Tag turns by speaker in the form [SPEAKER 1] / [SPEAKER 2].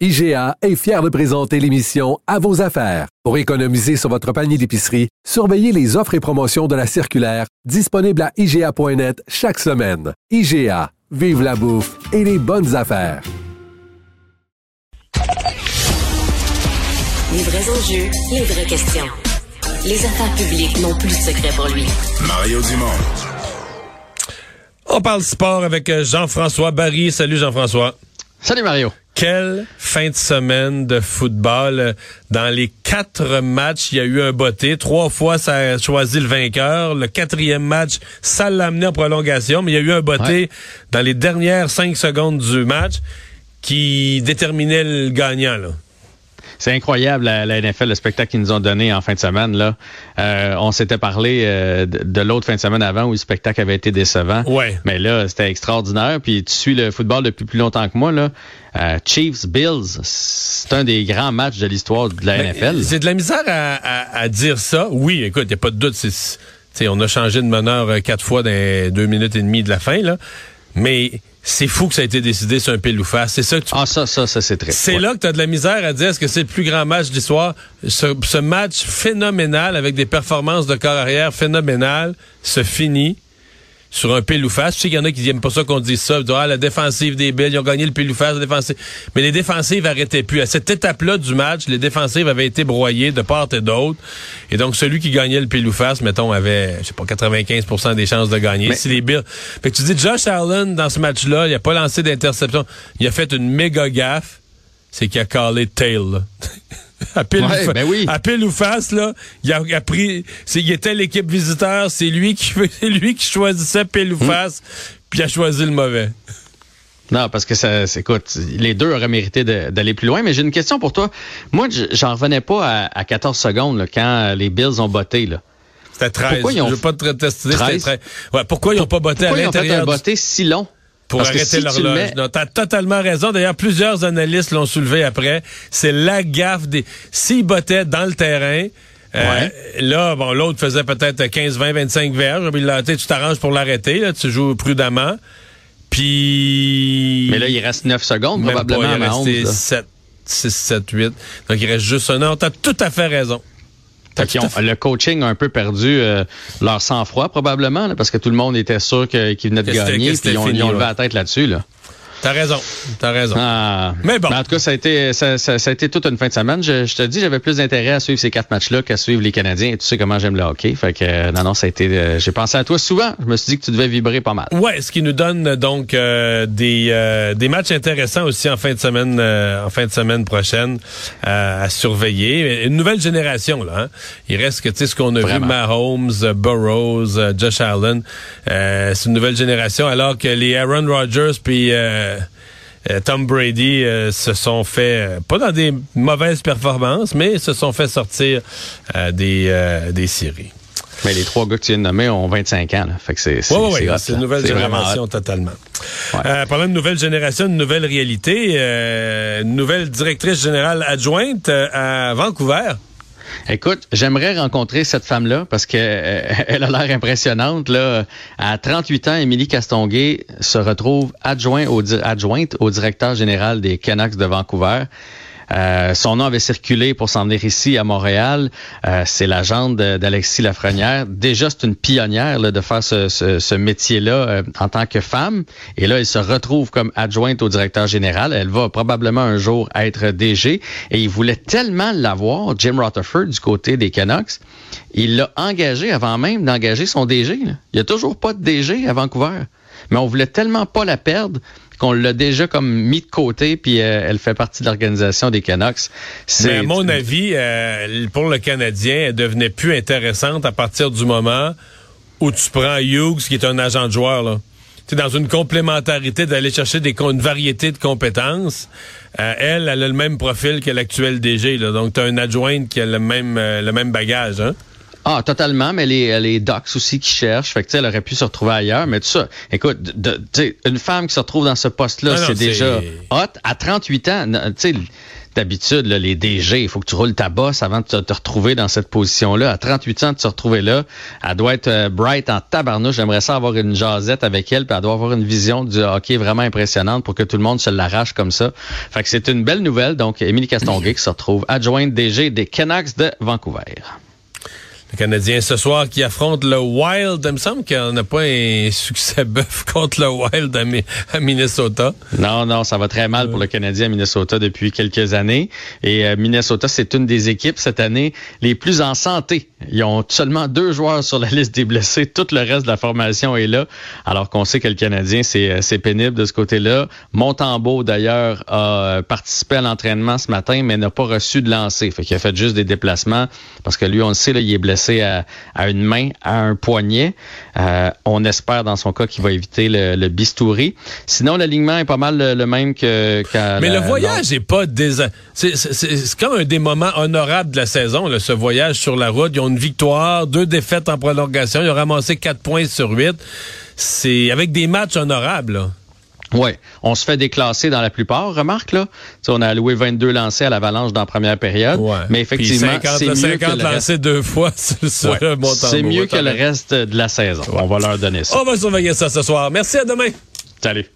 [SPEAKER 1] IGA est fier de présenter l'émission À vos affaires. Pour économiser sur votre panier d'épicerie, surveillez les offres et promotions de la circulaire disponible à IGA.net chaque semaine. IGA, vive la bouffe et les bonnes affaires.
[SPEAKER 2] Les vrais enjeux, les vraies questions. Les affaires publiques n'ont plus de secret pour lui.
[SPEAKER 3] Mario Dumont.
[SPEAKER 4] On parle sport avec euh, Jean-François Barry. Salut Jean-François.
[SPEAKER 5] Salut Mario.
[SPEAKER 4] Quelle fin de semaine de football. Dans les quatre matchs, il y a eu un botté. Trois fois, ça a choisi le vainqueur. Le quatrième match, ça l'a amené en prolongation, mais il y a eu un botté
[SPEAKER 5] Ouais.
[SPEAKER 4] dans les dernières cinq secondes du match qui déterminait le gagnant. Là.
[SPEAKER 5] C'est incroyable la, la NFL, le spectacle qu'ils nous ont donné en fin de semaine. Là, Euh, on s'était parlé euh, de, de l'autre fin de semaine avant où le spectacle avait été décevant.
[SPEAKER 4] Ouais.
[SPEAKER 5] Mais là, c'était extraordinaire. Puis tu suis le football depuis plus longtemps que moi. Là. Euh, Chiefs Bills, c'est un des grands matchs de l'histoire de la NFL.
[SPEAKER 4] C'est de la misère à, à- à dire ça. Oui, écoute, il n'y a pas de doute. c'est- on a changé de meneur euh, quatre fois dans les deux minutes et demie de la fin. là. Mais c'est fou que ça a été décidé sur un pile ou face. C'est ça que tu
[SPEAKER 5] Ah ça, ça, ça c'est très.
[SPEAKER 4] C'est
[SPEAKER 5] ouais.
[SPEAKER 4] là que tu as de la misère à dire est-ce que c'est le plus grand match de l'histoire. Ce, ce match phénoménal avec des performances de corps arrière phénoménales se finit sur un pile ou face. Je sais qu'il y en a qui n'aiment pas ça qu'on dise ça. Ils disent, ah, la défensive des Bills, ils ont gagné le pile ou face. la défensive. Mais les défensives arrêtaient plus. À cette étape-là du match, les défensives avaient été broyées de part et d'autre. Et donc, celui qui gagnait le pile ou face, mettons, avait, je sais pas, 95% des chances de gagner.
[SPEAKER 5] Mais-
[SPEAKER 4] Si les Bills. Fait que tu dis, Josh Allen, dans ce match-là, il a pas lancé d'interception. Il a fait une méga gaffe. C'est qu'il a callé tail. à pile,
[SPEAKER 5] Ouais,
[SPEAKER 4] ou, fa-
[SPEAKER 5] ben oui.
[SPEAKER 4] à pile ou face, là, il a, pris, il était l'équipe visiteur, c'est lui qui, lui qui choisissait pile
[SPEAKER 5] Hmm.
[SPEAKER 4] ou face, puis il a choisi le mauvais.
[SPEAKER 5] Non, parce que ça, écoute, les deux auraient mérité d'aller plus loin. Mais j'ai une question pour toi. Moi, j'en revenais pas à, à 14 secondes là, quand les Bills ont botté. Là.
[SPEAKER 4] C'était 13.
[SPEAKER 5] Pourquoi ils ont
[SPEAKER 4] Je veux pas te tester, c'était
[SPEAKER 5] 13?
[SPEAKER 4] 13. Ouais, pourquoi ils n'ont pas botté
[SPEAKER 5] Pourquoi
[SPEAKER 4] à
[SPEAKER 5] ils ont fait un
[SPEAKER 4] l'intérieur du-
[SPEAKER 5] botté si long?
[SPEAKER 4] Pour
[SPEAKER 5] Parce
[SPEAKER 4] arrêter
[SPEAKER 5] si tu
[SPEAKER 4] l'horloge?
[SPEAKER 5] mets-
[SPEAKER 4] Non, t'as totalement raison. D'ailleurs, plusieurs analystes l'ont soulevé après. C'est la gaffe des... S'ils bottaient dans le terrain, euh, là, bon, l'autre faisait peut-être 15, 20, 25 verges. Tu tu t'arranges pour l'arrêter, là, tu joues prudemment. Puis...
[SPEAKER 5] Mais là, il reste 9 secondes,
[SPEAKER 4] Même
[SPEAKER 5] probablement
[SPEAKER 4] pas, il est
[SPEAKER 5] Mahomes.
[SPEAKER 4] resté
[SPEAKER 5] là.
[SPEAKER 4] 7, 6, 7, 8. Donc, il reste juste un an. T'as tout à fait raison.
[SPEAKER 5] Ont- le coaching a un peu perdu euh, leur sang-froid, probablement, là, parce que tout le monde était sûr qu'ils venaient de gagner, puis ils ont,
[SPEAKER 4] fini,
[SPEAKER 5] ils ont levé
[SPEAKER 4] ouais.
[SPEAKER 5] la tête là-dessus. Là.
[SPEAKER 4] T'as raison. T'as raison.
[SPEAKER 5] Ah.
[SPEAKER 4] Mais bon.
[SPEAKER 5] en tout cas, ça a été, ça, ça- ça a été toute une fin de semaine. Je, je te dis, j'avais plus d'intérêt à suivre ces quatre matchs-là qu'à suivre les Canadiens. Et tu sais comment j'aime le hockey. Fait que, euh, non, non, ça a été. euh, J'ai pensé à toi souvent. Je me suis dit que tu devais vibrer pas mal.
[SPEAKER 4] Ouais, ce qui nous donne donc euh, des euh, des matchs intéressants aussi en fin de semaine euh, en fin de semaine prochaine euh, à surveiller. Une nouvelle génération là. hein. Il reste que tu sais ce qu'on a
[SPEAKER 5] Vraiment.
[SPEAKER 4] vu Mahomes, euh, Josh Allen. Euh, c'est une nouvelle génération alors que les Aaron Rodgers puis euh, Tom Brady euh, se sont fait euh, pas dans des mauvaises performances, mais se sont fait sortir euh, des euh, des séries.
[SPEAKER 5] Mais les trois gars que tu viens de nommer ont 25 ans. Là. Fait que c'est c'est-
[SPEAKER 4] oui,
[SPEAKER 5] c'est
[SPEAKER 4] une nouvelle génération totalement.
[SPEAKER 5] Ouais.
[SPEAKER 4] Euh, parlant de nouvelle génération, une nouvelle réalité, euh, une nouvelle directrice générale adjointe euh, à Vancouver.
[SPEAKER 5] Écoute, j'aimerais rencontrer cette femme-là parce que euh, a l'air impressionnante. Là. À 38 ans, Émilie Castonguay se retrouve adjoint au, adjointe au directeur général des Canucks de Vancouver. Euh, son nom avait circulé pour s'en venir ici à Montréal. Euh, c'est de- d'Alexis Lafrenière. Déjà, c'est une pionnière de faire ce, métier-là euh, en tant que femme. Et là, elle se retrouve comme adjointe au directeur général. Elle va probablement un jour être DG. Et il voulait tellement l'avoir, Jim Rutherford, du côté des Canucks. Il l'a engagé avant même d'engager son DG. Il n'y a toujours pas de DG à Vancouver. Mais on voulait tellement pas la perdre qu'on l'a déjà comme mis de côté, puis euh, elle fait partie de l'organisation des Canucks.
[SPEAKER 4] Mais à mon avis, euh, pour le Canadien, elle devenait plus intéressante à partir du moment où tu prends Hughes, qui est un agent de joueur. Là. dans une complémentarité d'aller chercher des, une variété de compétences. Euh, elle, elle a le même profil que l'actuel DG. Là, donc, tu as une adjointe qui a le même, le même bagage. Hein?
[SPEAKER 5] Ah, totalement, mais les, les docs aussi qui cherchent. Fait que, elle aurait pu se retrouver ailleurs. Mais tout ça, écoute, de, une femme qui se retrouve dans ce poste-là, c'est déjà hot. À 38 ans, tu sais, d'habitude, les DG, il faut que tu roules ta bosse avant de te, retrouver dans cette position-là. À 38 ans, de se retrouver là, elle doit être euh, bright en tabarnouche. J'aimerais ça avoir une jasette avec elle, puis elle doit avoir une vision du hockey vraiment impressionnante pour que tout le monde se l'arrache comme ça. Fait que c'est une belle nouvelle. Donc, Émilie Castonguay qui se retrouve adjointe DG des Canucks de Vancouver.
[SPEAKER 4] Canadien ce soir qui affronte le Wild. Il me semble qu'on n'a pas un succès bœuf contre le Wild à, Minnesota.
[SPEAKER 5] Non, non, ça va très mal pour le Canadien à Minnesota depuis quelques années. Et euh, Minnesota, c'est une des équipes cette année les plus en santé. Ils ont seulement deux joueurs sur la liste des blessés. Tout le reste de la formation est là. Alors qu'on sait que le Canadien, c'est euh, pénible de ce côté-là. Montembeau, d'ailleurs, a participé à l'entraînement ce matin, mais n'a pas reçu de lancer. Fait qu'il a fait juste des déplacements parce que lui, on le sait, il est blessé à, une main, à un poignet. Euh, on espère dans son cas qu'il va éviter le, bistouri. Sinon, l'alignement est pas mal le, même que
[SPEAKER 4] Mais le voyage est pas des c'est comme un des moments honorables de la saison, ce voyage sur la route. Ils ont une victoire, deux défaites en prolongation. Ils ont ramassé quatre points sur huit. C'est avec des matchs honorables.
[SPEAKER 5] Oui, on se fait déclasser dans la plupart, remarque là. on a alloué 22 lancés à l'Avalanche dans la première période, mais effectivement, c'est mieux 50
[SPEAKER 4] lancés deux fois
[SPEAKER 5] C'est mieux que le reste de la saison. On va leur donner ça.
[SPEAKER 4] On va surveiller ça ce soir. Merci à demain.
[SPEAKER 5] Salut.